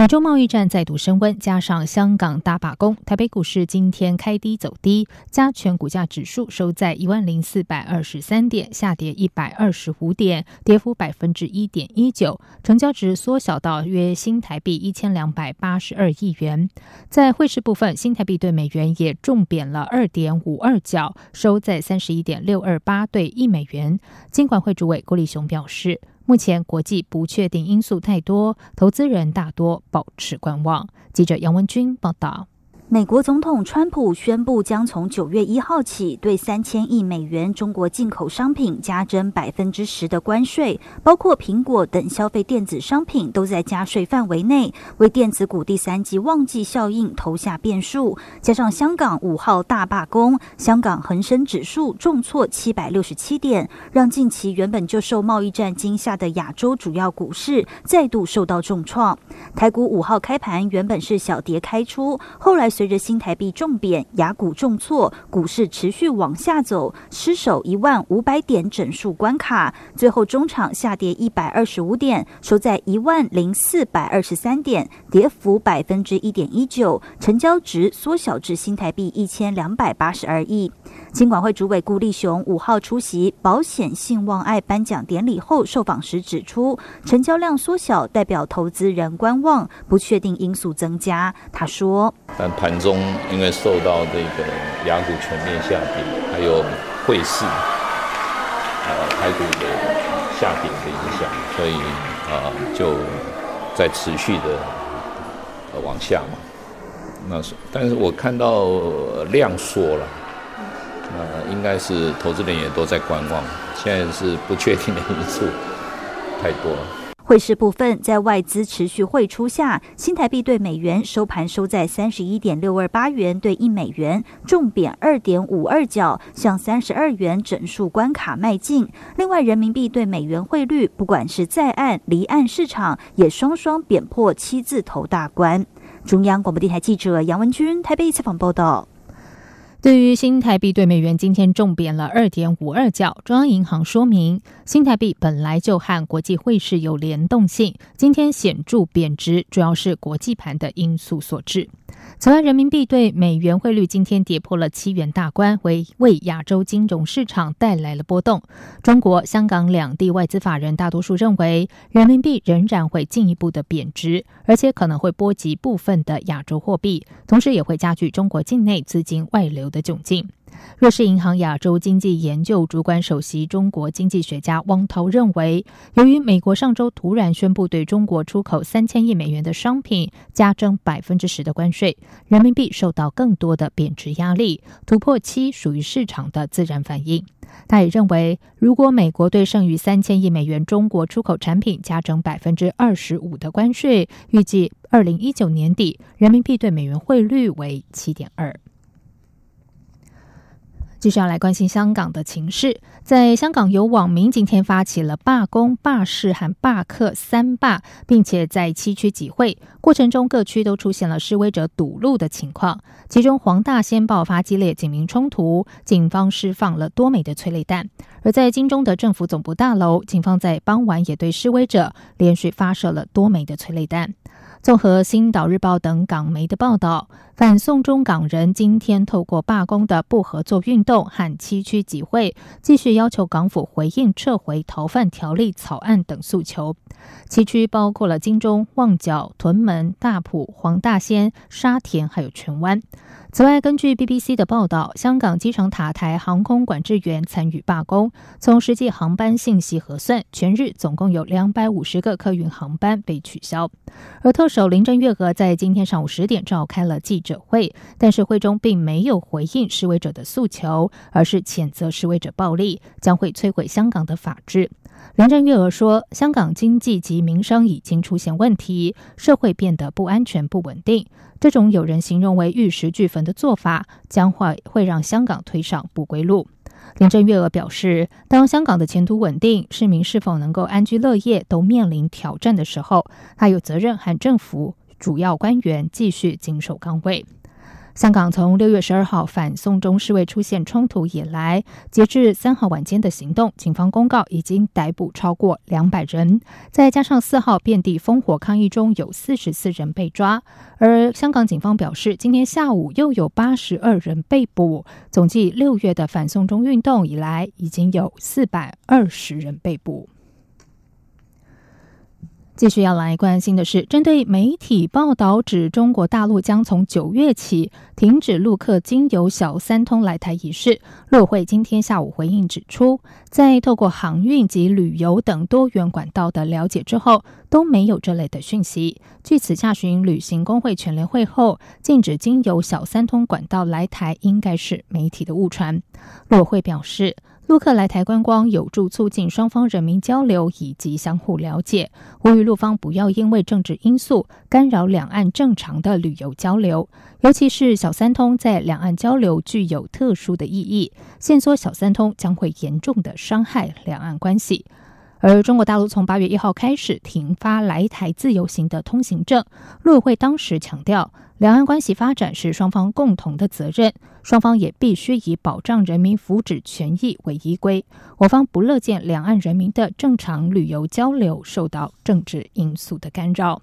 美洲贸易战再度升温，加上香港大罢工，台北股市今天开低走低，加权股价指数收在一万零四百二十三点，下跌一百二十五点，跌幅百分之一点一九，成交值缩小到约新台币一千两百八十二亿元。在汇市部分，新台币对美元也重贬了二点五二角，收在三十一点六二八对一美元。金管会主委郭立雄表示。目前国际不确定因素太多，投资人大多保持观望。记者杨文军报道。美国总统川普宣布，将从九月一号起对三千亿美元中国进口商品加征百分之十的关税，包括苹果等消费电子商品都在加税范围内，为电子股第三季旺季效应投下变数。加上香港五号大罢工，香港恒生指数重挫七百六十七点，让近期原本就受贸易战惊吓的亚洲主要股市再度受到重创。台股五号开盘原本是小跌开出，后来。随着新台币重贬，雅股重挫，股市持续往下走，失守一万五百点整数关卡。最后中场下跌一百二十五点，收在一万零四百二十三点，跌幅百分之一点一九，成交值缩小至新台币一千两百八十二亿。金管会主委顾立雄五号出席保险信望爱颁奖典礼后，受访时指出，成交量缩小代表投资人观望，不确定因素增加。他说：“但盘中因为受到这个雅股全面下跌，还有汇市呃台股的下跌的影响，所以啊就在持续的呃往下嘛。那是，但是我看到量缩了。”呃，应该是投资人也都在观望，现在是不确定的因素太多了。汇市部分，在外资持续汇出下，新台币对美元收盘收在三十一点六二八元兑一美元，重贬二点五二角，向三十二元整数关卡迈进。另外，人民币对美元汇率，不管是在岸、离岸市场，也双双贬破七字头大关。中央广播电台记者杨文君台北采访报道。对于新台币对美元今天重贬了二点五二角，中央银行说明，新台币本来就和国际汇市有联动性，今天显著贬值，主要是国际盘的因素所致。此外，人民币对美元汇率今天跌破了七元大关，为为亚洲金融市场带来了波动。中国、香港两地外资法人大多数认为，人民币仍然会进一步的贬值，而且可能会波及部分的亚洲货币，同时也会加剧中国境内资金外流的窘境。瑞士银行亚洲经济研究主管首席中国经济学家汪涛认为，由于美国上周突然宣布对中国出口三千亿美元的商品加征百分之十的关税，人民币受到更多的贬值压力，突破期属于市场的自然反应。他也认为，如果美国对剩余三千亿美元中国出口产品加征百分之二十五的关税，预计二零一九年底人民币对美元汇率为七点二。继续要来关心香港的情势，在香港有网民今天发起了罢工、罢市和罢课三罢，并且在七区集会过程中，各区都出现了示威者堵路的情况。其中黄大仙爆发激烈警民冲突，警方释放了多枚的催泪弹；而在金钟的政府总部大楼，警方在傍晚也对示威者连续发射了多枚的催泪弹。综合《星岛日报》等港媒的报道，反送中港人今天透过罢工的不合作运动和七区集会，继续要求港府回应撤回逃犯条例草案等诉求。七区包括了金钟、旺角、屯门、大埔、黄大仙、沙田，还有荃湾。此外，根据 BBC 的报道，香港机场塔台航空管制员参与罢工。从实际航班信息核算，全日总共有两百五十个客运航班被取消。而特首林郑月娥在今天上午十点召开了记者会，但是会中并没有回应示威者的诉求，而是谴责示威者暴力，将会摧毁香港的法治。林郑月娥说：“香港经济及民生已经出现问题，社会变得不安全、不稳定。这种有人形容为玉石俱焚的做法，将会会让香港推上不归路。”林郑月娥表示，当香港的前途稳定、市民是否能够安居乐业都面临挑战的时候，他有责任和政府主要官员继续坚守岗位。香港从六月十二号反送中示威出现冲突以来，截至三号晚间的行动，警方公告已经逮捕超过两百人，再加上四号遍地烽火抗议中有四十四人被抓，而香港警方表示，今天下午又有八十二人被捕，总计六月的反送中运动以来，已经有四百二十人被捕。继续要来关心的是，针对媒体报道指中国大陆将从九月起停止陆客经由小三通来台一事，陆会今天下午回应指出，在透过航运及旅游等多元管道的了解之后，都没有这类的讯息。据此，下旬旅行工会全联会后禁止经由小三通管道来台，应该是媒体的误传。陆会表示。陆客来台观光有助促进双方人民交流以及相互了解，呼吁陆方不要因为政治因素干扰两岸正常的旅游交流，尤其是小三通在两岸交流具有特殊的意义，限缩小三通将会严重的伤害两岸关系。而中国大陆从八月一号开始停发来台自由行的通行证，陆委会当时强调，两岸关系发展是双方共同的责任，双方也必须以保障人民福祉权益为依归。我方不乐见两岸人民的正常旅游交流受到政治因素的干扰。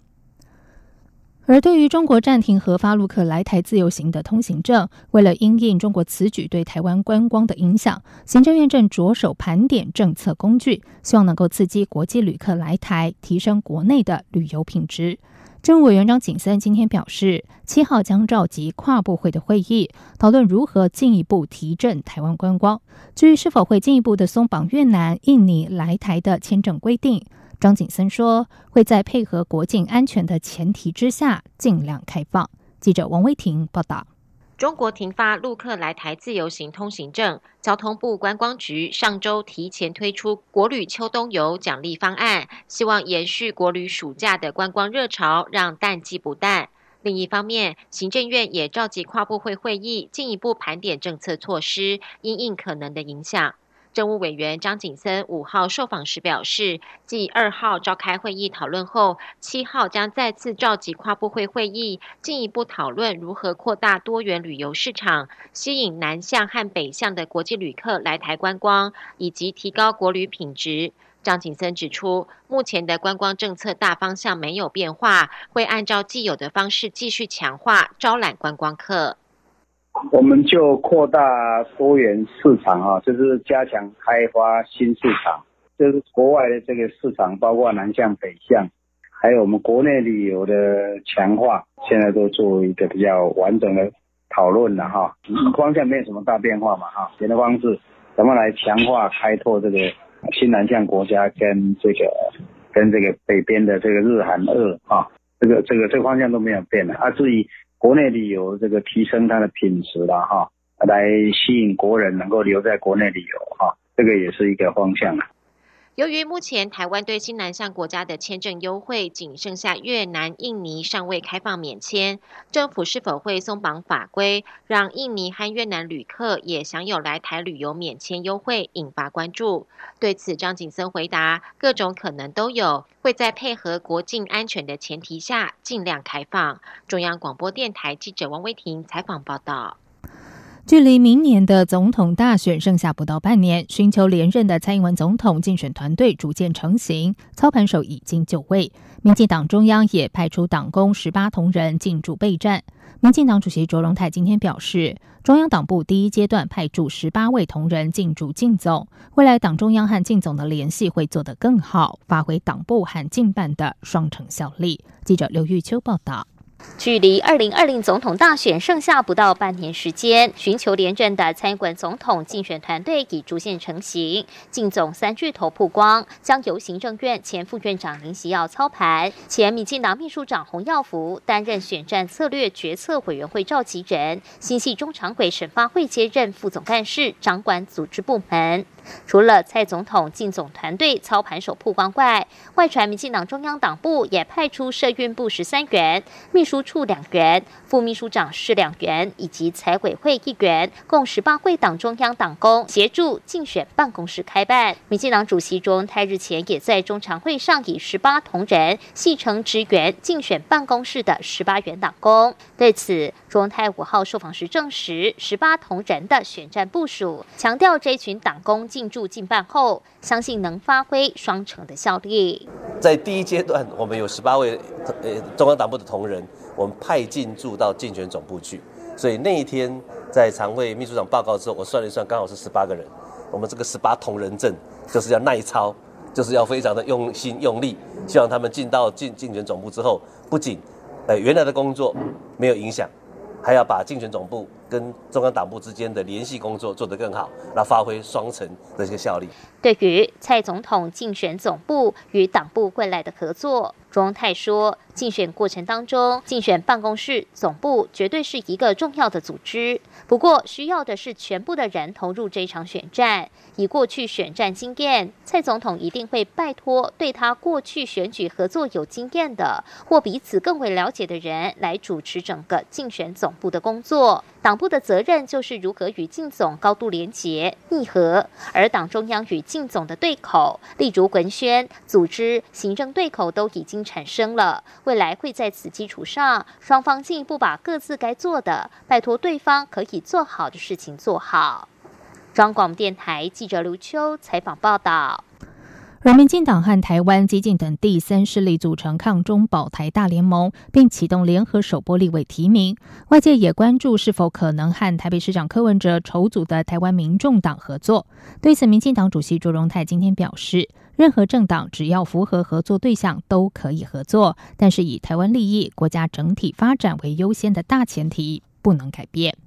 而对于中国暂停核发陆客来台自由行的通行证，为了因应中国此举对台湾观光的影响，行政院正着手盘点政策工具，希望能够刺激国际旅客来台，提升国内的旅游品质。政务委员张景森今天表示，七号将召集跨部会的会议，讨论如何进一步提振台湾观光。至于是否会进一步的松绑越南、印尼来台的签证规定。张景森说：“会在配合国境安全的前提之下，尽量开放。”记者王威婷报道。中国停发陆客来台自由行通行证，交通部观光局上周提前推出国旅秋冬游奖励方案，希望延续国旅暑假的观光热潮，让淡季不淡。另一方面，行政院也召集跨部会会议，进一步盘点政策措施，因应可能的影响。政务委员张景森五号受访时表示，继二号召开会议讨论后，七号将再次召集跨部会会议，进一步讨论如何扩大多元旅游市场，吸引南向和北向的国际旅客来台观光，以及提高国旅品质。张景森指出，目前的观光政策大方向没有变化，会按照既有的方式继续强化招揽观光客。我们就扩大多元市场啊，就是加强开发新市场，就是国外的这个市场，包括南向、北向，还有我们国内旅游的强化，现在都做一个比较完整的讨论了哈。方向没有什么大变化嘛哈，别的方式怎么来强化开拓这个新南向国家跟这个跟这个北边的这个日韩俄啊，这个这个这个方向都没有变的啊，至于。国内旅游这个提升它的品质了哈，来吸引国人能够留在国内旅游哈，这个也是一个方向。由于目前台湾对新南向国家的签证优惠仅剩下越南、印尼尚未开放免签，政府是否会松绑法规，让印尼和越南旅客也享有来台旅游免签优惠，引发关注。对此，张景森回答：各种可能都有，会在配合国境安全的前提下尽量开放。中央广播电台记者王威婷采访报道。距离明年的总统大选剩下不到半年，寻求连任的蔡英文总统竞选团队逐渐成型，操盘手已经就位。民进党中央也派出党工十八同仁进驻备战。民进党主席卓荣泰今天表示，中央党部第一阶段派驻十八位同仁进驻竞总，未来党中央和竞总的联系会做得更好，发挥党部和竞办的双城效力。记者刘玉秋报道。距离二零二零总统大选剩下不到半年时间，寻求连任的参管总统竞选团队已逐渐成型。竞总三巨头曝光，将由行政院前副院长林喜耀操盘，前民进党秘书长洪耀福担任选战策略决策委员会召集人，新系中常委沈发会接任副总干事，掌管组织部门。除了蔡总统竞总团队操盘手曝光外，外传民进党中央党部也派出社运部十三员秘。书处两员，副秘书长是两员，以及财委会一员，共十八位党中央党工协助竞选办公室开办。民进党主席卓荣泰日前也在中常会上以十八同仁戏称支援竞选办公室的十八员党工。对此，卓荣泰五号受访时证实十八同仁的选战部署，强调这群党工进驻进办后，相信能发挥双城的效力。在第一阶段，我们有十八位呃中央党部的同仁，我们派进驻到竞选总部去。所以那一天在常会秘书长报告之后，我算了一算，刚好是十八个人。我们这个十八同仁阵就是要耐操，就是要非常的用心用力，希望他们进到竞竞选总部之后，不仅呃原来的工作没有影响，还要把竞选总部跟中央党部之间的联系工作做得更好，来发挥双层的一个效力。对于蔡总统竞选总部与党部未来的合作，庄泰说。竞选过程当中，竞选办公室总部绝对是一个重要的组织。不过，需要的是全部的人投入这场选战。以过去选战经验，蔡总统一定会拜托对他过去选举合作有经验的或彼此更为了解的人来主持整个竞选总部的工作。党部的责任就是如何与竞总高度连结、密合，而党中央与竞总的对口，例如文宣、组织、行政对口都已经产生了。未来会在此基础上，双方进一步把各自该做的，拜托对方可以做好的事情做好。中广电台记者刘秋采访报道。而民进党和台湾激进等第三势力组成抗中保台大联盟，并启动联合首波立委提名。外界也关注是否可能和台北市长柯文哲筹组的台湾民众党合作。对此，民进党主席卓荣泰今天表示。任何政党只要符合合作对象都可以合作，但是以台湾利益、国家整体发展为优先的大前提不能改变。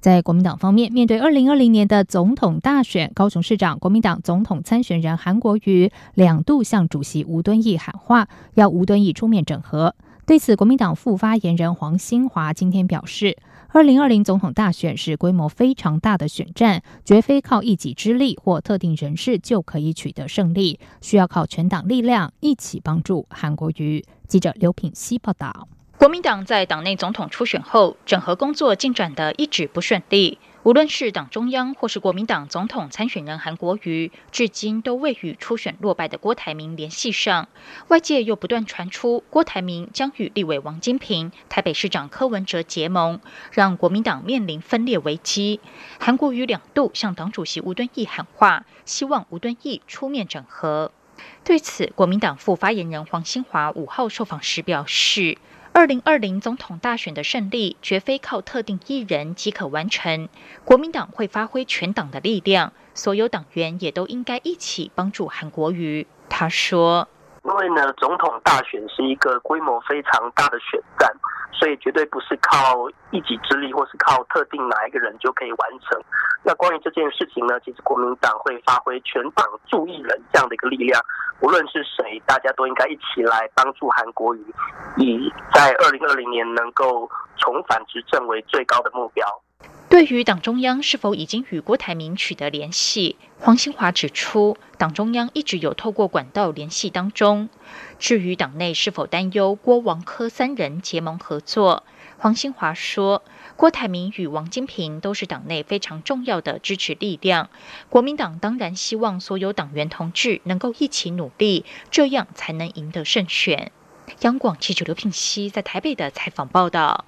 在国民党方面，面对二零二零年的总统大选，高雄市长国民党总统参选人韩国瑜两度向主席吴敦义喊话，要吴敦义出面整合。对此，国民党副发言人黄兴华今天表示。二零二零总统大选是规模非常大的选战，绝非靠一己之力或特定人士就可以取得胜利，需要靠全党力量一起帮助韩国瑜。记者刘品希报道。国民党在党内总统初选后，整合工作进展的一直不顺利。无论是党中央或是国民党总统参选人韩国瑜，至今都未与初选落败的郭台铭联系上。外界又不断传出郭台铭将与立委王金平、台北市长柯文哲结盟，让国民党面临分裂危机。韩国瑜两度向党主席吴敦义喊话，希望吴敦义出面整合。对此，国民党副发言人黄兴华五号受访时表示。二零二零总统大选的胜利，绝非靠特定一人即可完成。国民党会发挥全党的力量，所有党员也都应该一起帮助韩国瑜。他说。因为呢，总统大选是一个规模非常大的选战，所以绝对不是靠一己之力或是靠特定哪一个人就可以完成。那关于这件事情呢，其实国民党会发挥全党注意人这样的一个力量，无论是谁，大家都应该一起来帮助韩国瑜，以在二零二零年能够重返执政为最高的目标。对于党中央是否已经与郭台铭取得联系，黄兴华指出，党中央一直有透过管道联系当中。至于党内是否担忧郭王柯三人结盟合作，黄兴华说，郭台铭与王金平都是党内非常重要的支持力量。国民党当然希望所有党员同志能够一起努力，这样才能赢得胜选。央广记者刘品熙在台北的采访报道。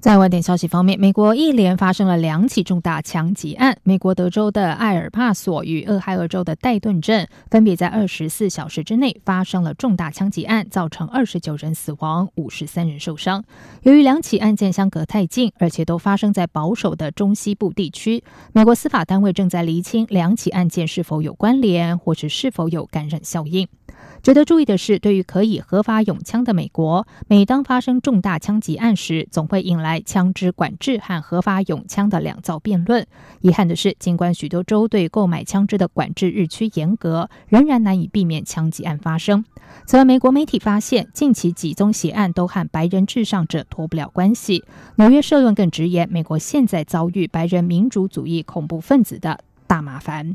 在外电消息方面，美国一连发生了两起重大枪击案。美国德州的艾尔帕索与俄亥俄州的戴顿镇分别在二十四小时之内发生了重大枪击案，造成二十九人死亡、五十三人受伤。由于两起案件相隔太近，而且都发生在保守的中西部地区，美国司法单位正在厘清两起案件是否有关联，或是是否有感染效应。值得注意的是，对于可以合法拥枪的美国，每当发生重大枪击案时，总会引来枪支管制和合法拥枪的两造辩论。遗憾的是，尽管许多州对购买枪支的管制日趋严格，仍然难以避免枪击案发生。此外，美国媒体发现，近期几宗血案都和白人至上者脱不了关系。纽约社论更直言，美国现在遭遇白人民主主义恐怖分子的大麻烦。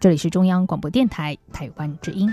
这里是中央广播电台台湾之音。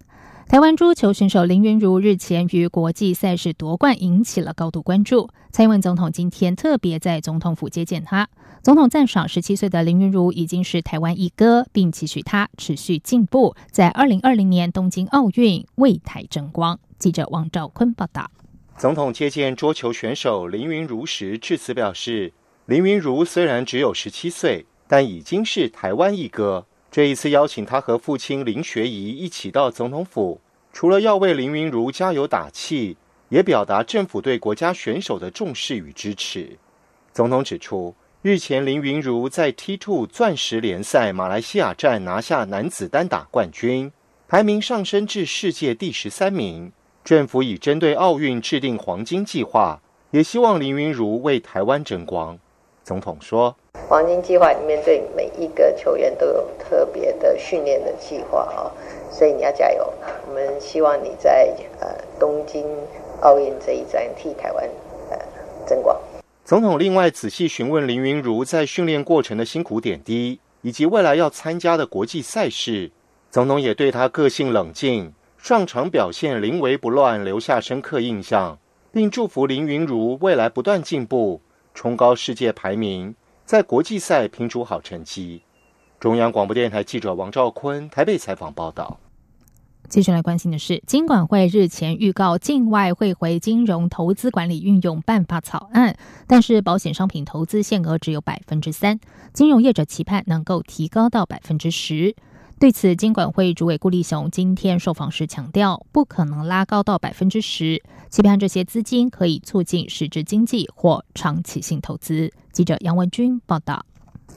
台湾桌球选手林云如日前于国际赛事夺冠，引起了高度关注。蔡英文总统今天特别在总统府接见他，总统赞赏十七岁的林云如已经是台湾一哥，并期许他持续进步，在二零二零年东京奥运为台争光。记者王兆坤报道。总统接见桌球选手林云如时致辞表示，林云如虽然只有十七岁，但已经是台湾一哥。这一次邀请他和父亲林学仪一起到总统府，除了要为林云如加油打气，也表达政府对国家选手的重视与支持。总统指出，日前林云如在 T2 钻石联赛马来西亚站拿下男子单打冠军，排名上升至世界第十三名。政府已针对奥运制定黄金计划，也希望林云如为台湾争光。总统说。黄金计划里面对每一个球员都有特别的训练的计划啊，所以你要加油。我们希望你在呃东京奥运这一站替台湾呃争光。总统另外仔细询问林云如在训练过程的辛苦点滴，以及未来要参加的国际赛事。总统也对他个性冷静、上场表现临危不乱留下深刻印象，并祝福林云如未来不断进步，冲高世界排名。在国际赛拼出好成绩。中央广播电台记者王兆坤台北采访报道。接下来关心的是，金管会日前预告境外汇回金融投资管理运用办法草案，但是保险商品投资限额只有百分之三，金融业者期盼能够提高到百分之十。对此，金管会主委顾立雄今天受访时强调，不可能拉高到百分之十，期盼这些资金可以促进实质经济或长期性投资。记者杨文君报道。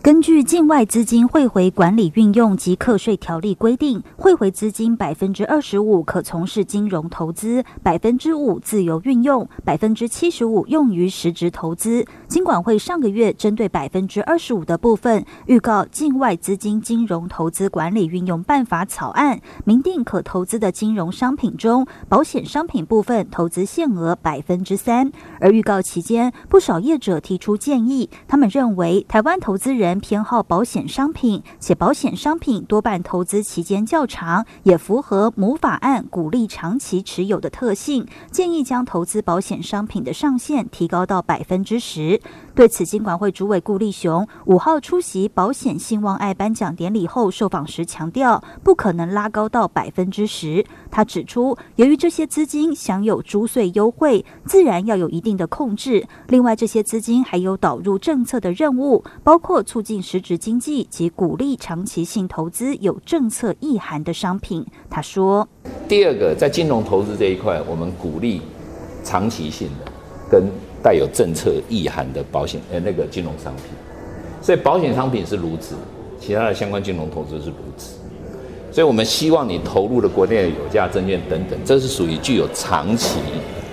根据境外资金汇回管理运用及课税条例规定，汇回资金百分之二十五可从事金融投资，百分之五自由运用，百分之七十五用于实质投资。金管会上个月针对百分之二十五的部分，预告境外资金金融投资管理运用办法草案，明定可投资的金融商品中，保险商品部分投资限额百分之三。而预告期间，不少业者提出建议，他们认为台湾投资人。人偏好保险商品，且保险商品多半投资期间较长，也符合母法案鼓励长期持有的特性。建议将投资保险商品的上限提高到百分之十。对此，金管会主委顾立雄五号出席保险兴旺爱颁奖典礼后受访时强调，不可能拉高到百分之十。他指出，由于这些资金享有租税优惠，自然要有一定的控制。另外，这些资金还有导入政策的任务，包括促进实质经济及鼓励长期性投资有政策意涵的商品。他说：“第二个，在金融投资这一块，我们鼓励长期性的跟。”带有政策意涵的保险，呃，那个金融商品，所以保险商品是如此，其他的相关金融投资是如此，所以我们希望你投入的国内的有价证券等等，这是属于具有长期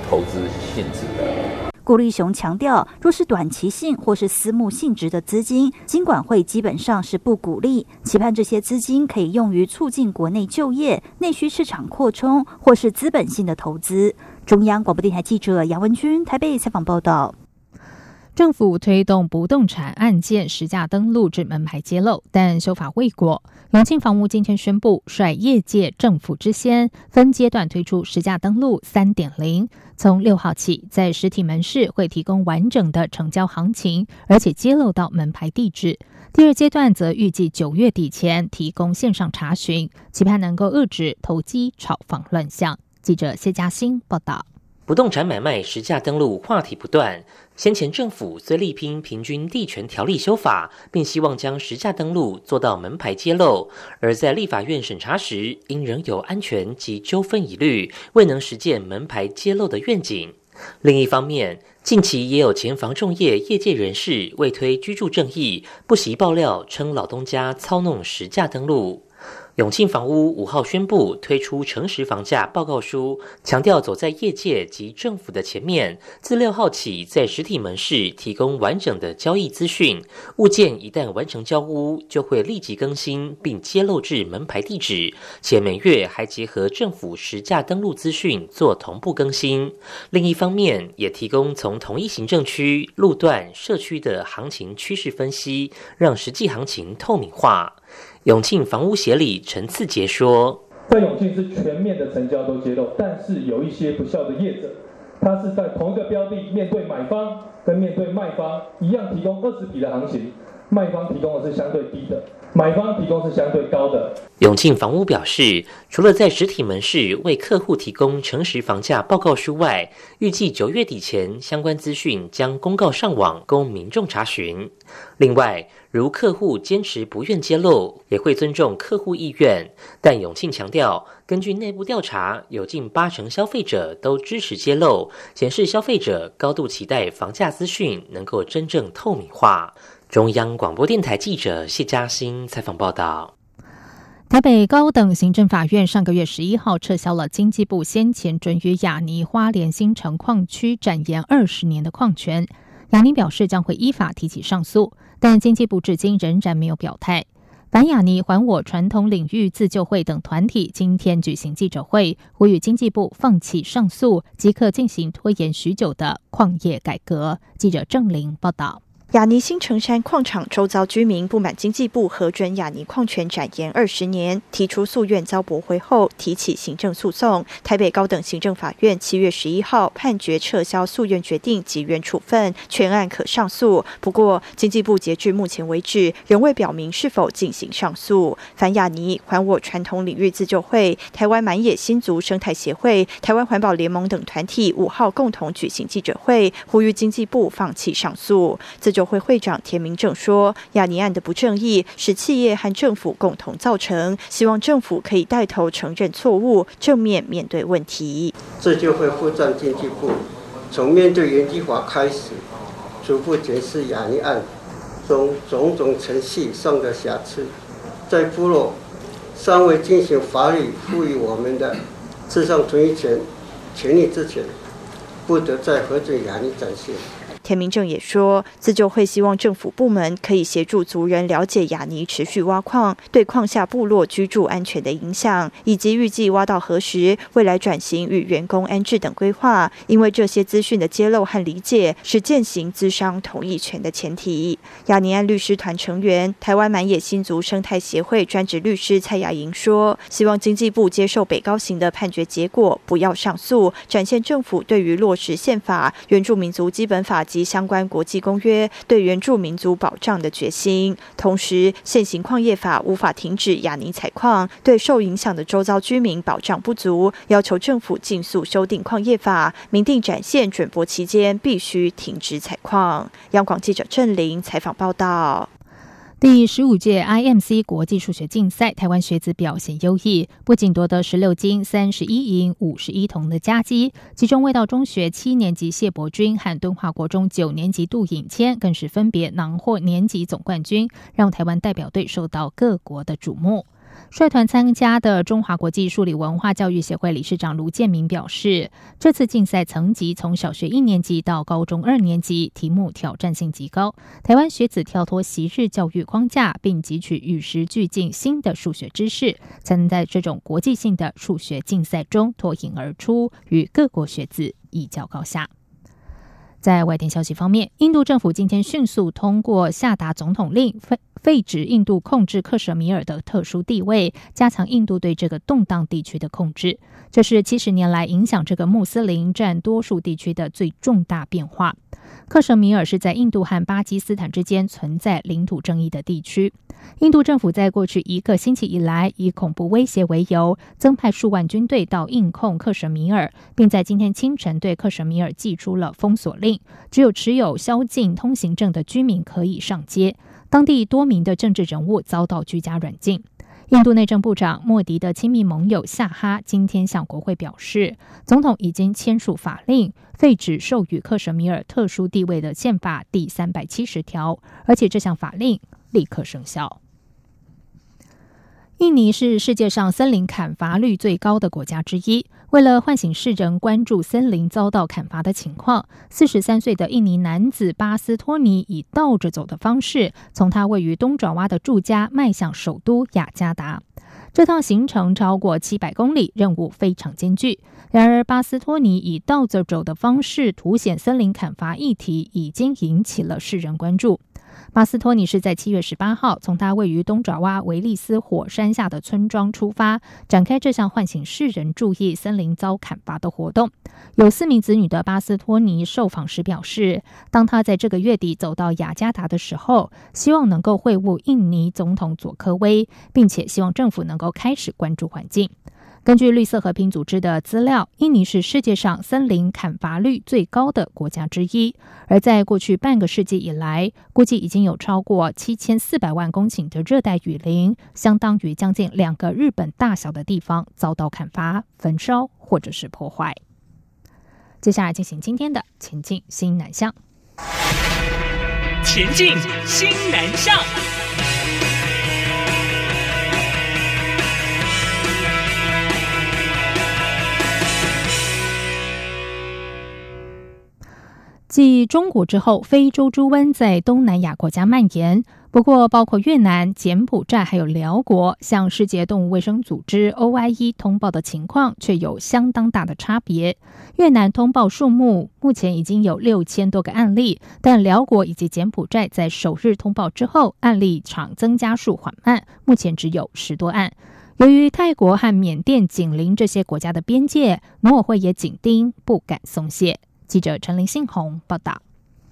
投资性质的。顾立雄强调，若是短期性或是私募性质的资金，金管会基本上是不鼓励，期盼这些资金可以用于促进国内就业、内需市场扩充或是资本性的投资。中央广播电台记者杨文君台北采访报道：政府推动不动产案件实价登录至门牌揭露，但修法未果。永庆房屋今天宣布，率业界政府之先，分阶段推出实价登录三点零。从六号起，在实体门市会提供完整的成交行情，而且揭露到门牌地址。第二阶段则预计九月底前提供线上查询，期盼能够遏制投机炒房乱象。记者谢嘉欣报道：不动产买卖实价登录话题不断。先前政府虽力拼平均地权条例修法，并希望将实价登录做到门牌揭露，而在立法院审查时，因仍有安全及纠纷疑虑，未能实践门牌揭露的愿景。另一方面，近期也有前房仲业业界人士为推居住正义，不惜爆料称老东家操弄实价登录。永庆房屋五号宣布推出诚实房价报告书，强调走在业界及政府的前面。自六号起，在实体门市提供完整的交易资讯，物件一旦完成交屋，就会立即更新并揭露至门牌地址，且每月还结合政府实价登录资讯做同步更新。另一方面，也提供从同一行政区、路段、社区的行情趋势分析，让实际行情透明化。永庆房屋协理陈次杰说：“在永庆是全面的成交都揭露，但是有一些不孝的业者，他是在同一个标的面对买方跟面对卖方一样提供二十笔的行情，卖方提供的是相对低的。”买方提供是相对高的。永庆房屋表示，除了在实体门市为客户提供诚实房价报告书外，预计九月底前相关资讯将公告上网供民众查询。另外，如客户坚持不愿揭露，也会尊重客户意愿。但永庆强调，根据内部调查，有近八成消费者都支持揭露，显示消费者高度期待房价资讯能够真正透明化。中央广播电台记者谢嘉欣采访报道：台北高等行政法院上个月十一号撤销了经济部先前准予亚尼花莲新城矿区展延二十年的矿权。亚尼表示将会依法提起上诉，但经济部至今仍然没有表态。反亚尼还我传统领域自救会等团体今天举行记者会，呼吁经济部放弃上诉，即刻进行拖延许久的矿业改革。记者郑玲报道。雅尼新城山矿场周遭居民不满经济部核准雅尼矿权展延二十年，提出诉愿遭驳回后，提起行政诉讼。台北高等行政法院七月十一号判决撤销诉愿决定及原处分，全案可上诉。不过，经济部截至目前为止仍未表明是否进行上诉。反雅尼还我传统领域自救会、台湾满野新族生态协会、台湾环保联盟等团体五号共同举行记者会，呼吁经济部放弃上诉。自救。会会长田明正说：“亚尼案的不正义是企业和政府共同造成，希望政府可以带头承认错误，正面面对问题。这就会副长经济部从面对原计划开始，逐步检视亚尼案中种种程序上的瑕疵，在部落尚未进行法律赋予我们的至上同意权权利之前，不得再核准亚尼展现。”田明正也说，自救会希望政府部门可以协助族人了解雅尼持续挖矿对矿下部落居住安全的影响，以及预计挖到何时、未来转型与员工安置等规划。因为这些资讯的揭露和理解是践行资商同意权的前提。雅尼安律师团成员、台湾满野新族生态协会专职律师蔡雅莹说：“希望经济部接受北高行的判决结果，不要上诉，展现政府对于落实宪法、原住民族基本法。”及相关国际公约对原住民族保障的决心，同时现行矿业法无法停止亚尼采矿，对受影响的周遭居民保障不足，要求政府尽速修订矿业法，明定展现转播期间必须停止采矿。央广记者郑玲采访报道。第十五届 IMC 国际数学竞赛，台湾学子表现优异，不仅夺得十六金、三十一银、五十一铜的佳绩，其中味道中学七年级谢伯君和敦化国中九年级杜颖谦更是分别囊获年级总冠军，让台湾代表队受到各国的瞩目。率团参加的中华国际数理文化教育协会理事长卢建明表示，这次竞赛层级从小学一年级到高中二年级，题目挑战性极高。台湾学子跳脱昔日教育框架，并汲取与时俱进新的数学知识，才能在这种国际性的数学竞赛中脱颖而出，与各国学子一较高下。在外电消息方面，印度政府今天迅速通过下达总统令，废止印度控制克什米尔的特殊地位，加强印度对这个动荡地区的控制。这是七十年来影响这个穆斯林占多数地区的最重大变化。克什米尔是在印度和巴基斯坦之间存在领土争议的地区。印度政府在过去一个星期以来，以恐怖威胁为由，增派数万军队到印控克什米尔，并在今天清晨对克什米尔寄出了封锁令，只有持有宵禁通行证的居民可以上街。当地多名的政治人物遭到居家软禁。印度内政部长莫迪的亲密盟友夏哈今天向国会表示，总统已经签署法令，废止授予克什米尔特殊地位的宪法第三百七十条，而且这项法令立刻生效。印尼是世界上森林砍伐率最高的国家之一。为了唤醒世人关注森林遭到砍伐的情况，四十三岁的印尼男子巴斯托尼以倒着走的方式，从他位于东爪哇的住家迈向首都雅加达。这趟行程超过七百公里，任务非常艰巨。然而，巴斯托尼以倒着走的方式凸显森林砍伐议题，已经引起了世人关注。巴斯托尼是在七月十八号从他位于东爪哇维利斯火山下的村庄出发，展开这项唤醒世人注意森林遭砍伐的活动。有四名子女的巴斯托尼受访时表示，当他在这个月底走到雅加达的时候，希望能够会晤印尼总统佐科威，并且希望政府能够开始关注环境。根据绿色和平组织的资料，印尼是世界上森林砍伐率最高的国家之一。而在过去半个世纪以来，估计已经有超过七千四百万公顷的热带雨林，相当于将近两个日本大小的地方，遭到砍伐、焚烧或者是破坏。接下来进行今天的前进新南向。前进新南向。继中国之后，非洲猪瘟在东南亚国家蔓延。不过，包括越南、柬埔寨还有辽国，向世界动物卫生组织 OIE 通报的情况却有相当大的差别。越南通报数目目前已经有六千多个案例，但辽国以及柬埔寨在首日通报之后，案例场增加数缓慢，目前只有十多案。由于泰国和缅甸紧邻这些国家的边界，农委会也紧盯，不敢松懈。记者陈林信宏报道：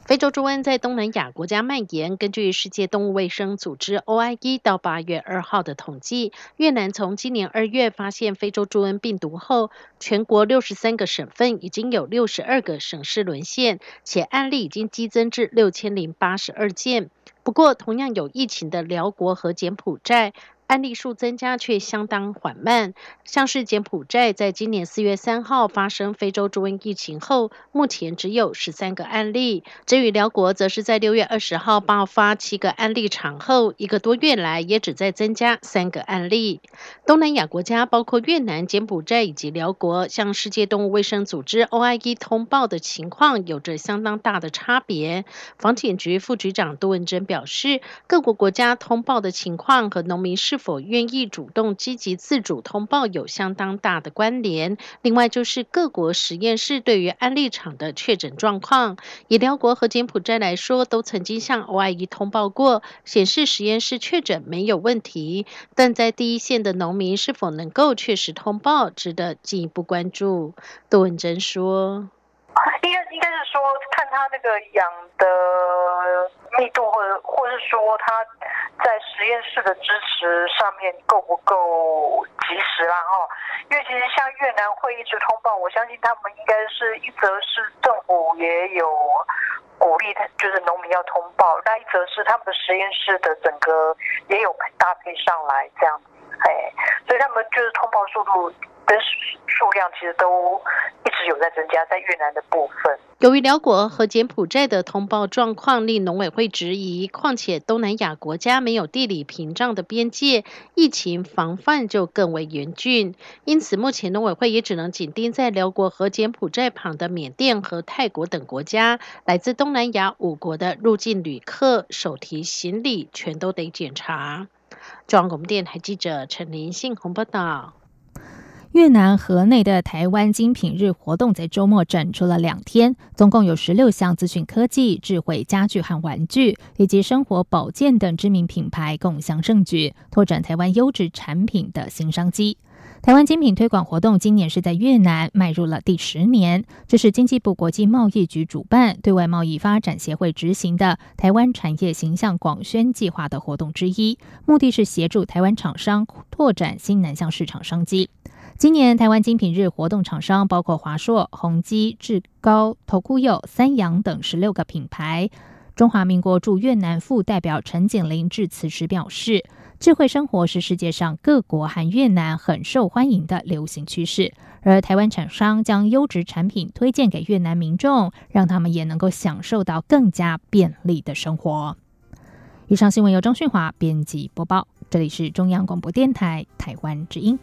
非洲猪瘟在东南亚国家蔓延。根据世界动物卫生组织 OIE 到八月二号的统计，越南从今年二月发现非洲猪瘟病毒后，全国六十三个省份已经有六十二个省市沦陷，且案例已经激增至六千零八十二件。不过，同样有疫情的辽国和柬埔寨。案例数增加却相当缓慢，像是柬埔寨在今年四月三号发生非洲猪瘟疫情后，目前只有十三个案例；至于辽国，则是在六月二十号爆发七个案例场后，一个多月来也只在增加三个案例。东南亚国家包括越南、柬埔寨以及辽国，向世界动物卫生组织 OIE 通报的情况有着相当大的差别。防检局副局长杜文珍表示，各国国家通报的情况和农民是否愿意主动积极自主通报有相当大的关联。另外，就是各国实验室对于安利场的确诊状况。以辽国和柬埔寨来说，都曾经向 OIE 通报过，显示实验室确诊没有问题。但在第一线的农民是否能够确实通报，值得进一步关注。杜文珍说。应该应该是说，看他那个养的密度，或者或是说他在实验室的支持上面够不够及时啦？哈，因为其实像越南会一直通报，我相信他们应该是一则是政府也有鼓励他，就是农民要通报；那一则是他们的实验室的整个也有搭配上来这样子，哎，所以他们就是通报速度。跟数量其实都一直有在增加，在越南的部分。由于辽国和柬埔寨的通报状况令农委会质疑，况且东南亚国家没有地理屏障的边界，疫情防范就更为严峻。因此，目前农委会也只能紧盯在辽国和柬埔寨旁的缅甸和泰国等国家，来自东南亚五国的入境旅客手提行李全都得检查。中央广播电台记者陈林信鸿报道。越南河内的台湾精品日活动在周末展出了两天，总共有十六项资讯科技、智慧家具和玩具，以及生活保健等知名品牌共享盛举，拓展台湾优质产品的新商机。台湾精品推广活动今年是在越南迈入了第十年，这是经济部国际贸易局主办、对外贸易发展协会执行的台湾产业形象广宣计划的活动之一，目的是协助台湾厂商拓展新南向市场商机。今年台湾精品日活动厂商包括华硕、宏基、智高、头箍友、三洋等十六个品牌。中华民国驻越南副代表陈景林致辞时表示，智慧生活是世界上各国和越南很受欢迎的流行趋势，而台湾厂商将优质产品推荐给越南民众，让他们也能够享受到更加便利的生活。以上新闻由张训华编辑播报。这里是中央广播电台台湾之音。